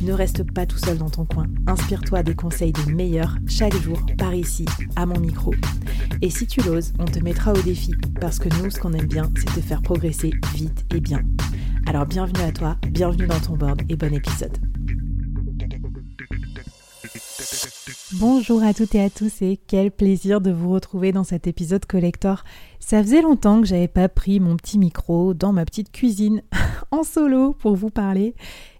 Ne reste pas tout seul dans ton coin. Inspire-toi des conseils des meilleurs chaque jour par ici, à mon micro. Et si tu l'oses, on te mettra au défi parce que nous, ce qu'on aime bien, c'est te faire progresser vite et bien. Alors bienvenue à toi, bienvenue dans ton board et bon épisode. Bonjour à toutes et à tous et quel plaisir de vous retrouver dans cet épisode collector. Ça faisait longtemps que j'avais pas pris mon petit micro dans ma petite cuisine en solo pour vous parler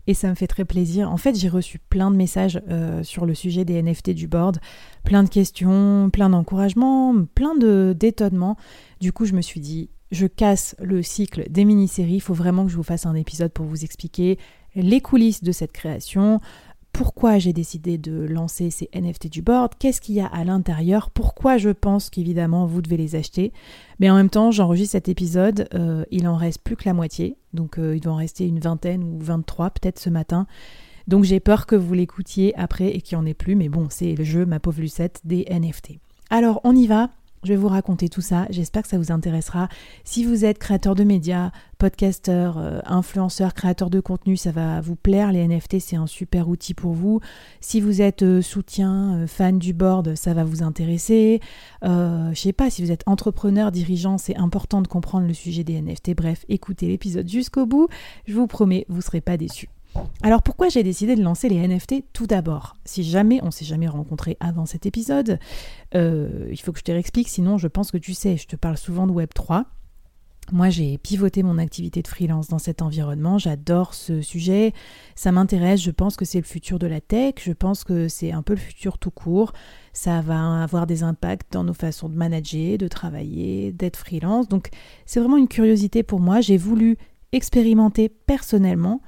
et ça me fait très plaisir. En fait, j'ai reçu plein de messages euh, sur le sujet des NFT du board, plein de questions, plein d'encouragements, plein de d'étonnements. Du coup, je me suis dit, je casse le cycle des mini-séries. Il faut vraiment que je vous fasse un épisode pour vous expliquer les coulisses de cette création, pourquoi j'ai décidé de lancer ces NFT du board, qu'est-ce qu'il y a à l'intérieur, pourquoi je pense qu'évidemment vous devez les acheter? Mais en même temps, j'enregistre cet épisode, euh, il en reste plus que la moitié, donc euh, il doit en rester une vingtaine ou 23 peut-être ce matin. Donc j'ai peur que vous l'écoutiez après et qu'il n'y en ait plus, mais bon, c'est le jeu, ma pauvre Lucette, des NFT. Alors on y va, je vais vous raconter tout ça, j'espère que ça vous intéressera. Si vous êtes créateur de médias, podcasteur, euh, influenceur, créateur de contenu, ça va vous plaire. Les NFT, c'est un super outil pour vous. Si vous êtes euh, soutien, euh, fan du board, ça va vous intéresser. je sais pas, si vous êtes entrepreneur, dirigeant, c'est important de comprendre le sujet des NFT. Bref, écoutez l'épisode jusqu'au bout. Je vous promets, vous ne serez pas déçus. Alors pourquoi j'ai décidé de lancer les NFT tout d'abord? Si jamais on s'est jamais rencontré avant cet épisode, euh, il faut que je te réexplique, sinon je pense que tu sais, je te parle souvent de Web3. Moi, j'ai pivoté mon activité de freelance dans cet environnement. J'adore ce sujet. Ça m'intéresse. Je pense que c'est le futur de la tech. Je pense que c'est un peu le futur tout court. Ça va avoir des impacts dans nos façons de manager, de travailler, d'être freelance. Donc, c'est vraiment une curiosité pour moi. J'ai voulu expérimenter personnellement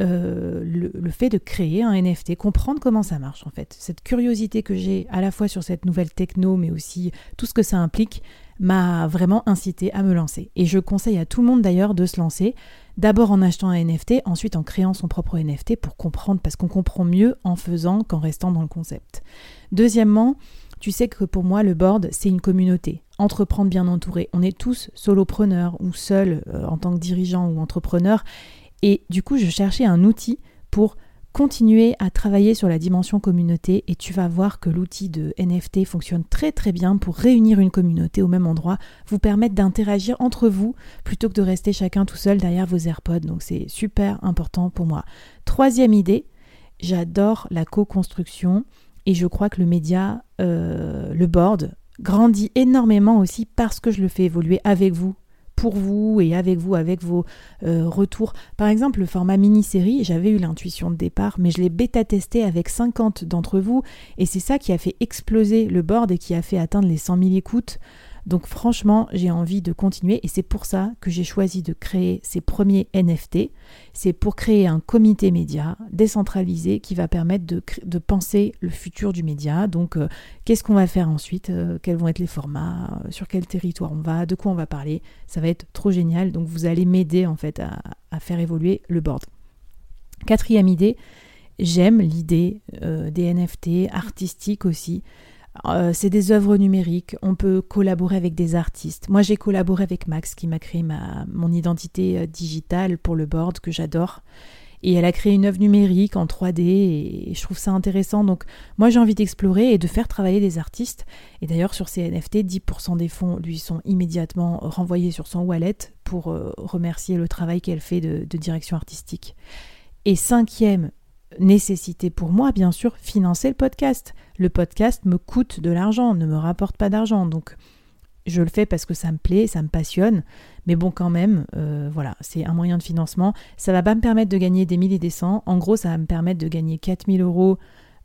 euh, le, fait de créer un NFT, comprendre comment ça marche en fait. Cette curiosité que j'ai à la fois sur cette nouvelle techno, mais aussi tout ce que ça implique, m'a vraiment incité à me lancer. Et je conseille à tout le monde d'ailleurs de se lancer, d'abord en achetant un NFT, ensuite en créant son propre NFT pour comprendre, parce qu'on comprend mieux en faisant qu'en restant dans le concept. Deuxièmement, tu sais que pour moi, le board, c'est une communauté. Entreprendre bien entouré. On est tous solopreneurs ou seuls euh, en tant que dirigeant ou entrepreneur. Et du coup, je cherchais un outil pour continuer à travailler sur la dimension communauté et tu vas voir que l'outil de NFT fonctionne très très bien pour réunir une communauté au même endroit, vous permettre d'interagir entre vous plutôt que de rester chacun tout seul derrière vos AirPods. Donc c'est super important pour moi. Troisième idée, j'adore la co-construction et je crois que le média, euh, le board, grandit énormément aussi parce que je le fais évoluer avec vous vous et avec vous, avec vos euh, retours. Par exemple, le format mini-série, j'avais eu l'intuition de départ, mais je l'ai bêta-testé avec 50 d'entre vous, et c'est ça qui a fait exploser le board et qui a fait atteindre les 100 000 écoutes. Donc franchement, j'ai envie de continuer et c'est pour ça que j'ai choisi de créer ces premiers NFT. C'est pour créer un comité média décentralisé qui va permettre de, penser le futur du média. Donc euh, qu'est-ce qu'on va faire ensuite euh, Quels vont être les formats euh, Sur quel territoire on va De quoi on va parler Ça va être trop génial. Donc vous allez m'aider en fait à, faire évoluer le board. Quatrième idée, j'aime l'idée des NFT artistiques aussi. Euh, c'est des œuvres numériques, on peut collaborer avec des artistes. Moi j'ai collaboré avec Max qui m'a créé ma, mon identité euh, digitale pour le board que j'adore. Et elle a créé une œuvre numérique en 3D et je trouve ça intéressant. Donc moi j'ai envie d'explorer et de faire travailler des artistes. Et d'ailleurs sur ces NFT, 10% des fonds lui sont immédiatement renvoyés sur son wallet pour euh, remercier le travail qu'elle fait de, de direction artistique. Et cinquième nécessité pour moi, bien sûr, financer le podcast. Le podcast me coûte de l'argent, ne me rapporte pas d'argent. Donc, je le fais parce que ça me plaît, ça me passionne. Mais bon, quand même, euh, voilà, c'est un moyen de financement. Ça va pas me permettre de gagner des mille et des cents. En gros, ça va me permettre de gagner 4000 euros.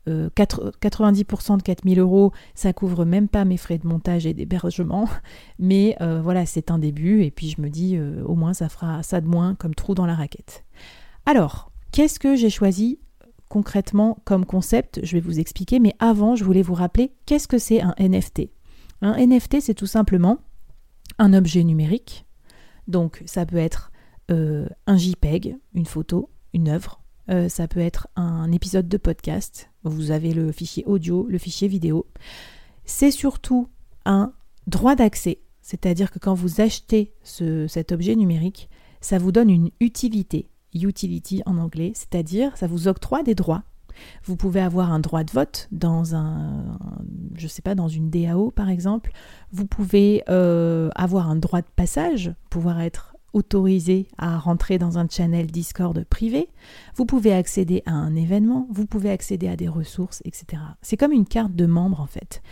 90% euh, de 4000 euros, ça couvre même pas mes frais de montage et d'hébergement. Mais euh, voilà, c'est un début. Et puis je me dis, au moins, ça fera ça de moins comme trou dans la raquette. Alors, qu'est-ce que j'ai choisi concrètement comme concept, je vais vous expliquer, mais avant, je voulais vous rappeler qu'est-ce que c'est un NFT. Un NFT, c'est tout simplement un objet numérique. Donc, ça peut être euh, un JPEG, une photo, une œuvre. Euh, ça peut être un épisode de podcast. Vous avez le fichier audio, le fichier vidéo. C'est surtout un droit d'accès. C'est-à-dire que quand vous achetez cet objet numérique, ça vous donne une utilité. Utility en anglais, c'est-à-dire ça vous octroie des droits vous pouvez avoir un droit de vote dans un, je sais pas, dans une DAO par exemple. Vous pouvez euh, avoir un droit de passage, pouvoir être autorisé à rentrer dans un channel Discord privé. Vous pouvez accéder à un événement, vous pouvez accéder à des ressources, etc. C'est comme une carte de membre en fait.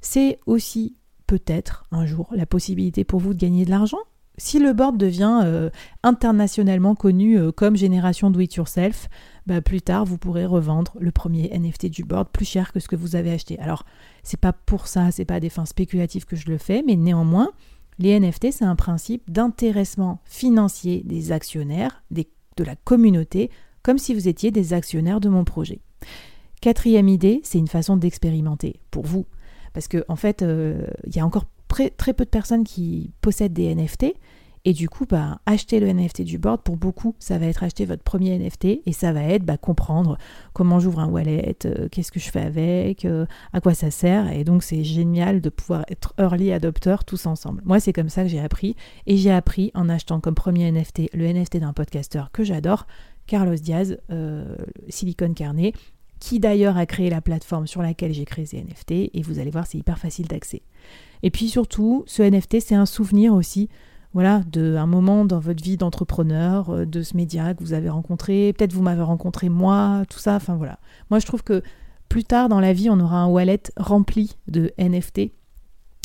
C'est aussi peut-être un jour la possibilité pour vous de gagner de l'argent. Si le board devient euh, internationalement connu euh, comme Génération Do It Yourself, bah, plus tard vous pourrez revendre le premier NFT du board plus cher que ce que vous avez acheté. Alors, c'est pas pour ça, c'est pas à des fins spéculatives que je le fais, mais néanmoins, les NFT, c'est un principe d'intéressement financier des actionnaires, de la communauté, comme si vous étiez des actionnaires de mon projet. Quatrième idée, c'est une façon d'expérimenter pour vous. Parce qu'en en fait, euh, il y a encore très peu de personnes qui possèdent des NFT et du coup, bah, acheter le NFT du board, pour beaucoup, ça va être acheter votre premier NFT et ça va être bah, comprendre comment j'ouvre un wallet, euh, qu'est-ce que je fais avec, euh, à quoi ça sert. Et donc, c'est génial de pouvoir être early adopter tous ensemble. Moi, c'est comme ça que j'ai appris. Et j'ai appris en achetant comme premier NFT le NFT d'un podcasteur que j'adore, Carlos Diaz, euh, Silicon Carnet, qui d'ailleurs a créé la plateforme sur laquelle j'ai créé ces NFT. Et vous allez voir, c'est hyper facile d'accès. Et puis surtout, ce NFT, c'est un souvenir aussi voilà, d'un moment dans votre vie d'entrepreneur, euh, de ce média que vous avez rencontré, peut-être vous m'avez rencontré moi, tout ça, enfin voilà. Moi je trouve que plus tard dans la vie, on aura un wallet rempli de NFT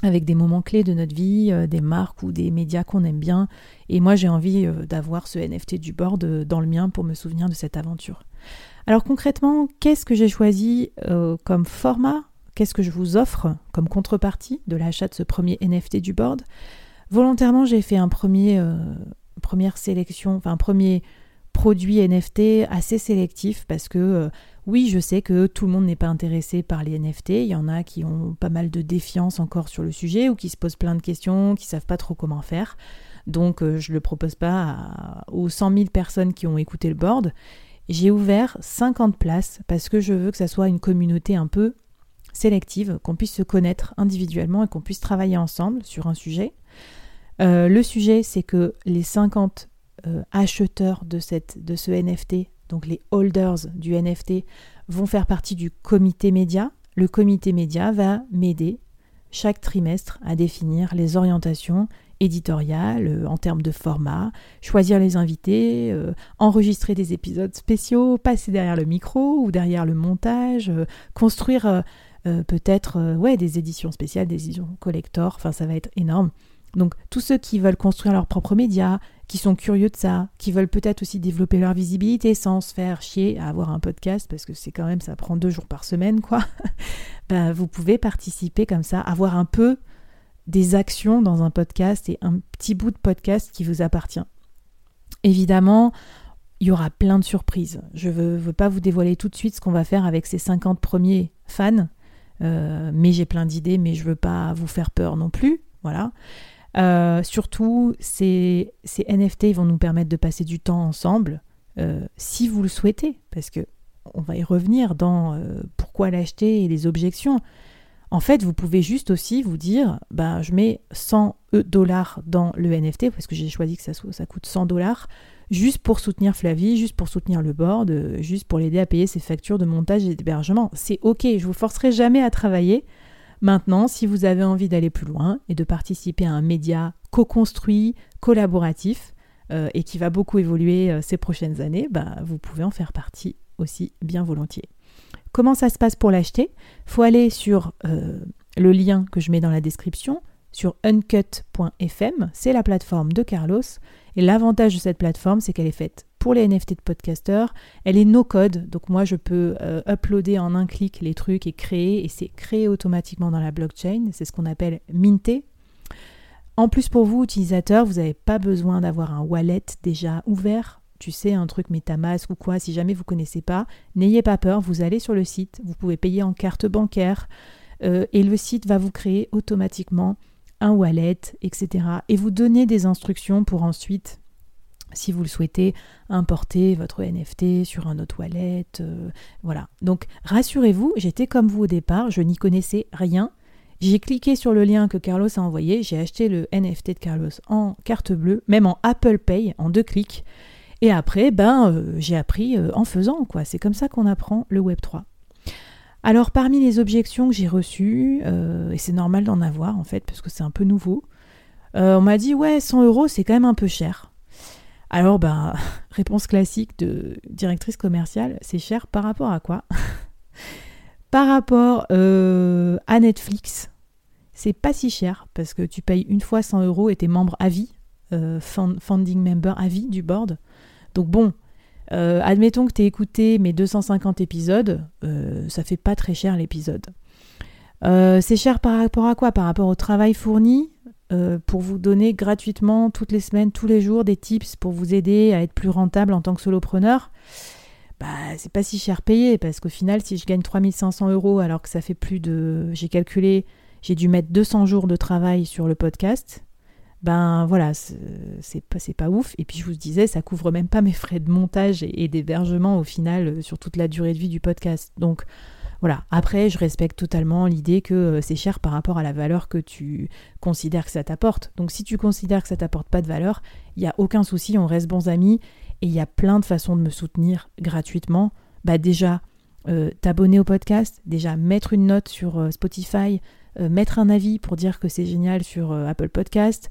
avec des moments clés de notre vie, euh, des marques ou des médias qu'on aime bien. Et moi j'ai envie euh, d'avoir ce NFT du board dans le mien pour me souvenir de cette aventure. Alors concrètement, qu'est-ce que j'ai choisi comme format? Qu'est-ce que je vous offre comme contrepartie de l'achat de ce premier NFT du board? Volontairement, j'ai fait un premier, euh, première sélection, enfin un premier produit NFT assez sélectif parce que euh, oui, je sais que tout le monde n'est pas intéressé par les NFT. Il y en a qui ont pas mal de défiance encore sur le sujet ou qui se posent plein de questions, qui savent pas trop comment faire. Donc euh, je le propose pas aux 100 000 personnes qui ont écouté le board. J'ai ouvert 50 places parce que je veux que ça soit une communauté un peu sélective, qu'on puisse se connaître individuellement et qu'on puisse travailler ensemble sur un sujet. Euh, le sujet, c'est que les 50 euh, acheteurs de, cette, de ce NFT, donc les holders du NFT, vont faire partie du comité média. Le comité média va m'aider chaque trimestre à définir les orientations éditoriales euh, en termes de format, choisir les invités, enregistrer des épisodes spéciaux, passer derrière le micro ou derrière le montage, construire peut-être ouais, des éditions spéciales, des éditions collector, enfin ça va être énorme. Donc tous ceux qui veulent construire leurs propres médias, qui sont curieux de ça, qui veulent peut-être aussi développer leur visibilité sans se faire chier à avoir un podcast, parce que c'est quand même, ça prend deux jours par semaine, quoi, ben, vous pouvez participer comme ça, avoir un peu des actions dans un podcast et un petit bout de podcast qui vous appartient. Évidemment, il y aura plein de surprises. Je ne veux, pas vous dévoiler tout de suite ce qu'on va faire avec ces 50 premiers fans, euh, mais j'ai plein d'idées, mais je ne veux pas vous faire peur non plus. Voilà. Euh, surtout, ces, NFT vont nous permettre de passer du temps ensemble, euh, si vous le souhaitez, parce que on va y revenir dans euh, pourquoi l'acheter et les objections. En fait, vous pouvez juste aussi vous dire, bah, je mets 100 dollars dans le NFT, parce que j'ai choisi que ça, ça coûte 100 dollars, juste pour soutenir Flavie, juste pour soutenir le board, juste pour l'aider à payer ses factures de montage et d'hébergement. C'est ok, je vous forcerai jamais à travailler, Maintenant, si vous avez envie d'aller plus loin et de participer à un média co-construit, collaboratif, euh, et qui va beaucoup évoluer euh, ces prochaines années, bah, vous pouvez en faire partie aussi bien volontiers. Comment ça se passe pour l'acheter? Il faut aller sur euh, le lien que je mets dans la description, sur uncut.fm, c'est la plateforme de Carlos. Et l'avantage de cette plateforme, c'est qu'elle est faite pour les NFT de podcasters. Elle est no code, donc moi je peux euh, uploader en un clic les trucs et créer, et c'est créé automatiquement dans la blockchain. C'est ce qu'on appelle minter. En plus, pour vous, utilisateurs, vous n'avez pas besoin d'avoir un wallet déjà ouvert. Tu sais, un truc MetaMask ou quoi, si jamais vous ne connaissez pas, n'ayez pas peur, vous allez sur le site, vous pouvez payer en carte bancaire, euh, et le site va vous créer automatiquement un wallet, etc. Et vous donner des instructions pour ensuite si vous le souhaitez, importer votre NFT sur un autre wallet. Euh, voilà. Donc rassurez-vous, j'étais comme vous au départ, je n'y connaissais rien. J'ai cliqué sur le lien que Carlos a envoyé, j'ai acheté le NFT de Carlos en carte bleue, même en Apple Pay, en deux clics. Et après, ben, euh, j'ai appris euh, en faisant, quoi. C'est comme ça qu'on apprend le Web 3. Alors, parmi les objections que j'ai reçues, et c'est normal d'en avoir en fait, parce que c'est un peu nouveau, on m'a dit ouais, 100 euros, c'est quand même un peu cher. Alors, ben, réponse classique de directrice commerciale, c'est cher par rapport à quoi? Par rapport euh, à Netflix, c'est pas si cher parce que tu payes une fois 100 euros et t'es membre à vie, euh, founding member à vie du board. Donc bon, euh, admettons que tu écouté mes 250 épisodes, ça fait pas très cher l'épisode. c'est cher par rapport à quoi? Par rapport au travail fourni euh, pour vous donner gratuitement toutes les semaines, tous les jours des tips pour vous aider à être plus rentable en tant que solopreneur, bah c'est pas si cher payé parce qu'au final, si je gagne 3500 euros alors que ça fait plus de. J'ai calculé, j'ai dû mettre 200 jours de travail sur le podcast. Ben voilà, c'est pas, ouf. Et puis je vous disais, ça couvre même pas mes frais de montage et, et d'hébergement au final euh, sur toute la durée de vie du podcast. Donc voilà, après, je respecte totalement l'idée que euh, c'est cher par rapport à la valeur que tu considères que ça t'apporte. Donc si tu considères que ça t'apporte pas de valeur, il n'y a aucun souci, on reste bons amis et il y a plein de façons de me soutenir gratuitement. Bah déjà, euh, t'abonner au podcast, déjà mettre une note sur euh, Spotify, mettre un avis pour dire que c'est génial sur Apple Podcast,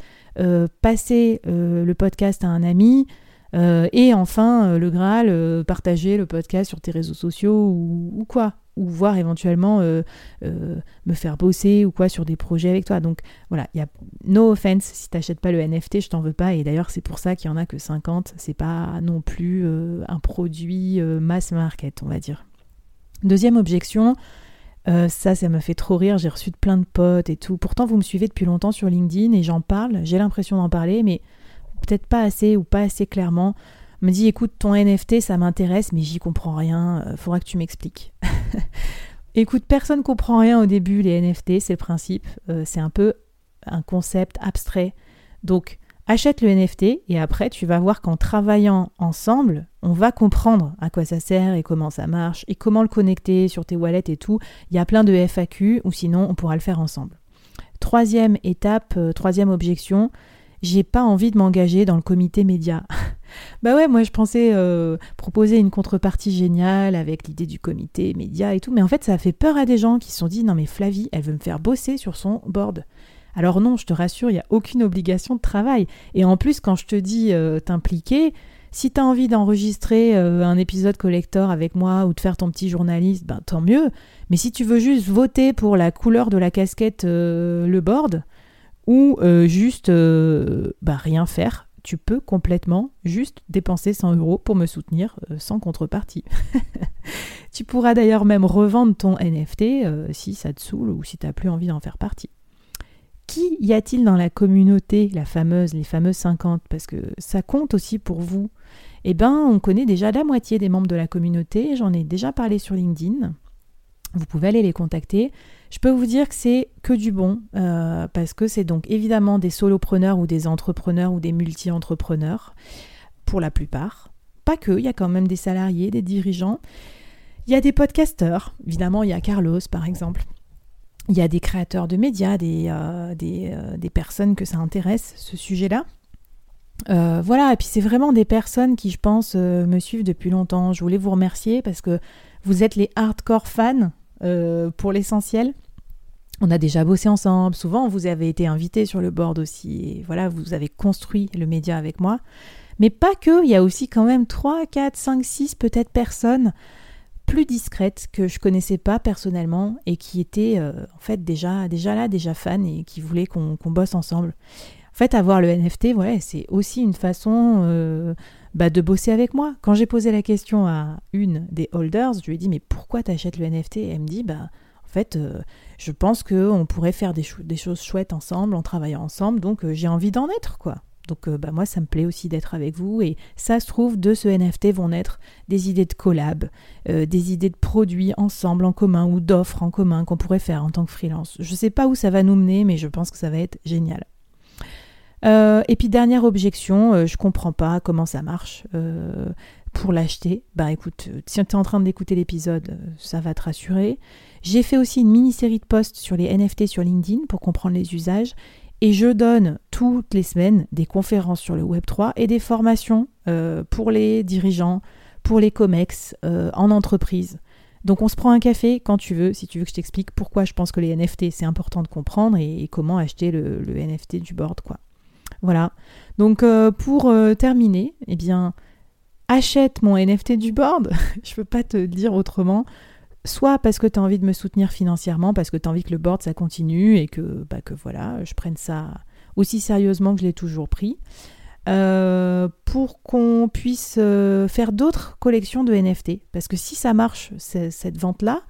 passer le podcast à un ami, et enfin, le Graal, partager le podcast sur tes réseaux sociaux ou quoi ou voir éventuellement euh, euh, me faire bosser ou quoi sur des projets avec toi. Donc voilà, il y a no offense si tu n'achètes pas le NFT, je t'en veux pas. Et d'ailleurs, c'est pour ça qu'il y en a que 50. C'est pas non plus euh, un produit mass market, on va dire. Deuxième objection, ça, ça me fait trop rire. J'ai reçu de plein de potes et tout. Pourtant, vous me suivez depuis longtemps sur LinkedIn et j'en parle. J'ai l'impression d'en parler, mais peut-être pas assez ou pas assez clairement me dit écoute ton NFT ça m'intéresse mais j'y comprends rien, euh, faudra que tu m'expliques. écoute, personne comprend rien au début les NFT, c'est le principe, euh, c'est un peu un concept abstrait. Donc achète le NFT et après tu vas voir qu'en travaillant ensemble, on va comprendre à quoi ça sert et comment ça marche et comment le connecter sur tes wallets et tout. Il y a plein de FAQ ou sinon on pourra le faire ensemble. Troisième étape, euh, troisième objection, j'ai pas envie de m'engager dans le comité média. bah ouais, moi je pensais euh, proposer une contrepartie géniale avec l'idée du comité média et tout, mais en fait ça a fait peur à des gens qui se sont dit non mais Flavie, elle veut me faire bosser sur son board. Alors non, je te rassure, il n'y a aucune obligation de travail. Et en plus, quand je te dis euh, t'impliquer, si tu as envie d'enregistrer euh, un épisode collector avec moi ou de faire ton petit journaliste, ben tant mieux. Mais si tu veux juste voter pour la couleur de la casquette, le board, ou juste bah, rien faire, tu peux complètement juste dépenser 100 euros pour me soutenir euh, sans contrepartie. tu pourras d'ailleurs même revendre ton NFT euh, si ça te saoule ou si tu n'as plus envie d'en faire partie. Qui y a-t-il dans la communauté, la fameuse, les fameuses 50 Parce que ça compte aussi pour vous. Eh bien, on connaît déjà la moitié des membres de la communauté, j'en ai déjà parlé sur LinkedIn. Vous pouvez aller les contacter. Je peux vous dire que c'est que du bon, euh, parce que c'est donc évidemment des solopreneurs ou des entrepreneurs ou des multi-entrepreneurs, pour la plupart. Pas que, il y a quand même des salariés, des dirigeants. Il y a des podcasteurs, évidemment, il y a Carlos par exemple. Il y a des créateurs de médias, des, euh, euh, des, personnes que ça intéresse, ce sujet-là. voilà, et puis c'est vraiment des personnes qui, je pense, me suivent depuis longtemps. Je voulais vous remercier parce que vous êtes les hardcore fans euh, pour l'essentiel. On a déjà bossé ensemble, souvent vous avez été invité sur le board aussi, et voilà, vous avez construit le média avec moi. Mais pas que, il y a aussi quand même 3, 4, 5, 6 peut-être personnes plus discrètes que je connaissais pas personnellement et qui étaient euh, en fait déjà, déjà là, déjà fans et qui voulaient qu'on bosse ensemble. En fait, avoir le NFT, voilà, c'est aussi une façon euh, bah, de bosser avec moi. Quand j'ai posé la question à une des holders, je lui ai dit mais pourquoi tu achètes le NFT elle me dit bah en fait euh, je pense qu'on pourrait faire des, choses chouettes ensemble en travaillant ensemble, donc euh, j'ai envie d'en être quoi. Donc euh, bah, moi ça me plaît aussi d'être avec vous et ça se trouve de ce NFT vont naître des idées de collab, des idées de produits ensemble en commun ou d'offres en commun qu'on pourrait faire en tant que freelance. Je sais pas où ça va nous mener mais je pense que ça va être génial. Et puis dernière objection, je comprends pas comment ça marche pour l'acheter. Bah écoute, si tu es en train d'écouter l'épisode, ça va te rassurer. J'ai fait aussi une mini-série de posts sur les NFT sur LinkedIn pour comprendre les usages. Et je donne toutes les semaines des conférences sur le Web3 et des formations euh, pour les dirigeants, pour les COMEX, euh, en entreprise. Donc on se prend un café quand tu veux, si tu veux que je t'explique pourquoi je pense que les NFT c'est important de comprendre et, comment acheter le, NFT du board. quoi. Voilà. Donc euh, pour terminer, eh bien, achète mon NFT du board. je ne peux pas te dire autrement soit parce que tu as envie de me soutenir financièrement, parce que tu as envie que le board ça continue et que, bah, que voilà, je prenne ça aussi sérieusement que je l'ai toujours pris, euh, pour qu'on puisse euh, faire d'autres collections de NFT. Parce que si ça marche, cette vente-là,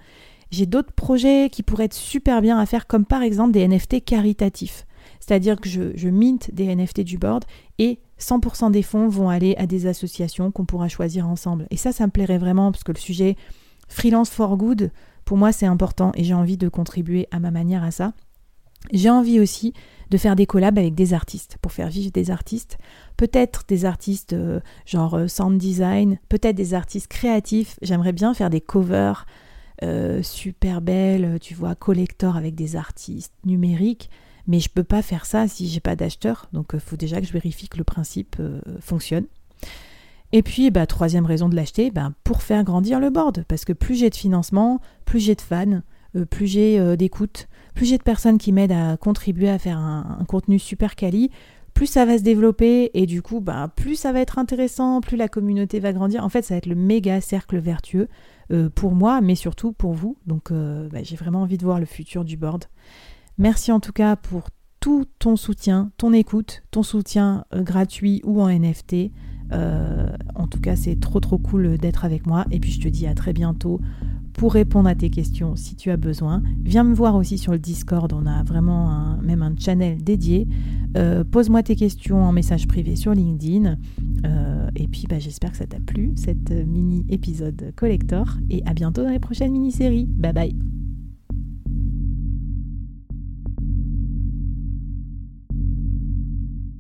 j'ai d'autres projets qui pourraient être super bien à faire, comme par exemple des NFT caritatifs. C'est-à-dire que je, je mint des NFT du board et 100% des fonds vont aller à des associations qu'on pourra choisir ensemble. Et ça, ça me plairait vraiment parce que le sujet freelance for good, pour moi c'est important et j'ai envie de contribuer à ma manière à ça. J'ai envie aussi de faire des collabs avec des artistes pour faire vivre des artistes, peut-être des artistes euh, genre euh, sound design, peut-être des artistes créatifs. J'aimerais bien faire des covers euh, super belles, tu vois, collector avec des artistes numériques, mais je peux pas faire ça si j'ai pas d'acheteur. Donc il faut déjà que je vérifie que le principe fonctionne. Et puis, bah, troisième raison de l'acheter, bah, pour faire grandir le board. Parce que plus j'ai de financement, plus j'ai de fans, euh, plus j'ai euh, d'écoute, plus j'ai de personnes qui m'aident à contribuer à faire un, contenu super quali, plus ça va se développer et du coup, bah, plus ça va être intéressant, plus la communauté va grandir. En fait, ça va être le méga cercle vertueux euh, pour moi, mais surtout pour vous. Donc, j'ai vraiment envie de voir le futur du board. Merci en tout cas pour tout ton soutien, ton écoute, ton soutien gratuit ou en NFT. Euh, en tout cas, c'est trop trop cool d'être avec moi. Et puis je te dis à très bientôt pour répondre à tes questions si tu as besoin. Viens me voir aussi sur le Discord, on a vraiment même un channel dédié. Euh, pose-moi tes questions en message privé sur LinkedIn. Euh, et puis bah, j'espère que ça t'a plu, cette mini épisode collector. Et à bientôt dans les prochaines mini-séries. Bye bye